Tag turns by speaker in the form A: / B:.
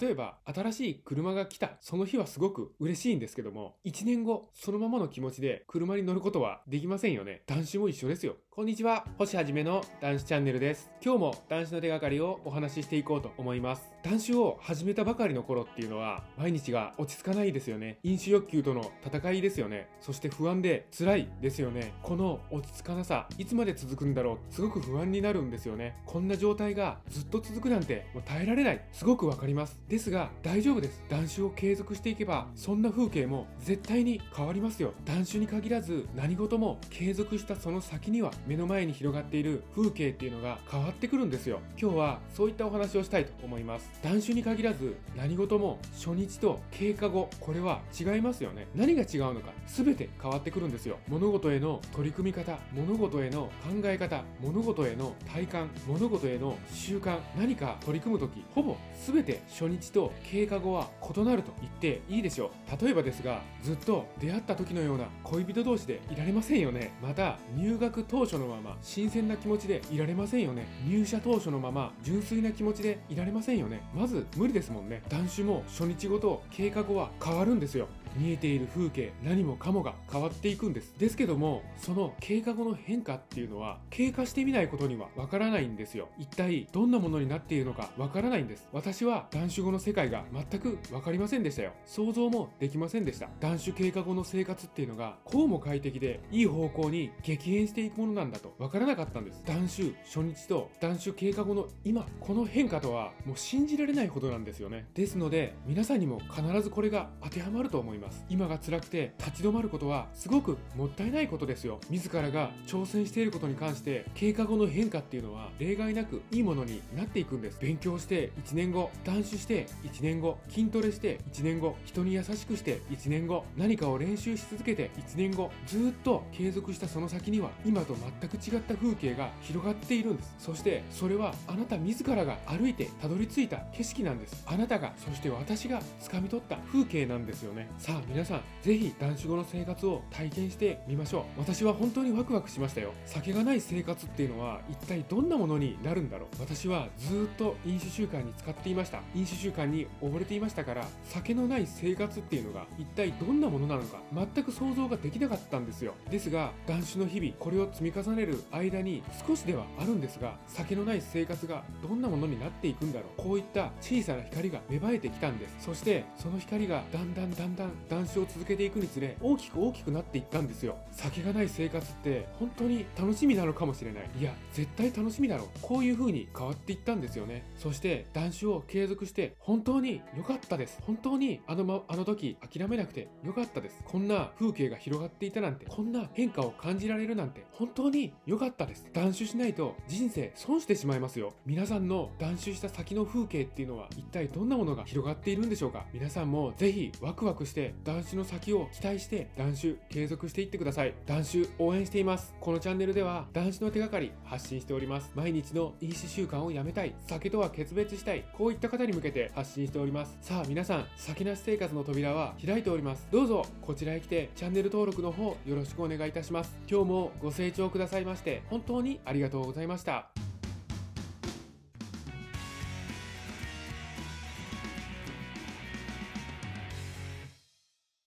A: 例えば新しい車が来た、その日はすごく嬉しいんですけども、1年後、そのままの気持ちで車に乗ることはできませんよね。男子も一緒ですよ。こんにちは、星はじめの男子チャンネルです。今日も男子の手がかりをお話ししていこうと思います。男子を始めたばかりの頃っていうのは、毎日が落ち着かないですよね。飲酒欲求との戦いですよね。そして不安で辛いですよね。この落ち着かなさ、いつまで続くんだろう。すごく不安になるんですよね。こんな状態がずっと続くなんてもう耐えられない。すごくわかります。ですが、大丈夫です。男子を継続していけば、そんな風景も絶対に変わりますよ。男子に限らず、何事も継続したその先には、目の前に広がっている風景っていうのが変わってくるんですよ。今日はそういったお話をしたいと思います。断酒に限らず何事も初日と経過後、これは違いますよね。何が違うのか、全て変わってくるんですよ。物事への取り組み方、物事への考え方、物事への体感、物事への習慣、何か取り組む時、ほぼ全て初日と経過後は異なると言っていいでしょう。例えばですが、ずっと出会った時のような恋人同士でいられませんよね。また、入学当初のまま新鮮な気持ちでいられませんよね。入社当初のまま純粋な気持ちでいられませんよね。まず無理ですもんね。断酒も初日ごと経過後は変わるんですよ。見えている風景何もかもが変わっていくんです。ですけどもその経過後の変化っていうのは経過してみないことにはわからないんですよ。一体どんなものになっているのかわからないんです。私は断酒後の世界が全く分かりませんでしたよ。想像もできませんでした。断酒経過後の生活っていうのがこうも快適でいい方向に激変していくものなんだとわからなかったんです。断酒初日と断酒経過後の今この変化とはもう信じられないほどなんですよね。ですので皆さんにも必ずこれが当てはまると思います。ます。今が辛くて立ち止まることはすごくもったいないことですよ。自らが挑戦していることに関して経過後の変化っていうのは例外なくいいものになっていくんです。勉強して1年後断酒して1年後筋トレして1年後人に優しくして1年後何かを練習し続けて1年後ずっと継続したその先には今と全く違った風景が広がっているんです。そしてそれはあなた自らが歩いてたどり着いた景色なんです。あなたがそして私が掴み取った風景なんですよね。さあ皆さんぜひ男子後の生活を体験してみましょう。私は本当にワクワクしましたよ。酒がない生活っていうのは一体どんなものになるんだろう。私はずっと飲酒習慣に使っていました。飲酒習慣に溺れていましたから酒のない生活っていうのが一体どんなものなのか全く想像ができなかったんですよ。ですが男子の日々これを積み重ねる間に少しではあるんですが酒のない生活がどんなものになっていくんだろう。こういった小さな光が芽生えてきたんです。そしてその光がだんだんだんだん男子を続けていくにつれ大きく大きくなっていったんですよ。酒がない生活って本当に楽しみなのかもしれない。いや絶対楽しみだろう。こういう風に変わっていったんですよね。そして断酒を継続して本当に良かったです。本当にあの,、ま、あの時諦めなくて良かったです。こんな風景が広がっていたなんてこんな変化を感じられるなんて本当に良かったです。断酒しないと人生損してしまいますよ。皆さんの断酒した先の風景っていうのは一体どんなものが広がっているんでしょうか。皆さんもぜひワクワクして断酒の先を期待して断酒継続していってください。断酒応援しています。このチャンネルでは断酒の手がかり発信しております。毎日の飲酒習慣をやめたい。酒とは決別したい。こういった方に向けて発信しております。さあ皆さん酒なし生活の扉は開いております。どうぞこちらへ来てチャンネル登録の方よろしくお願いいたします。今日もご清聴くださいまして本当にありがとうございました。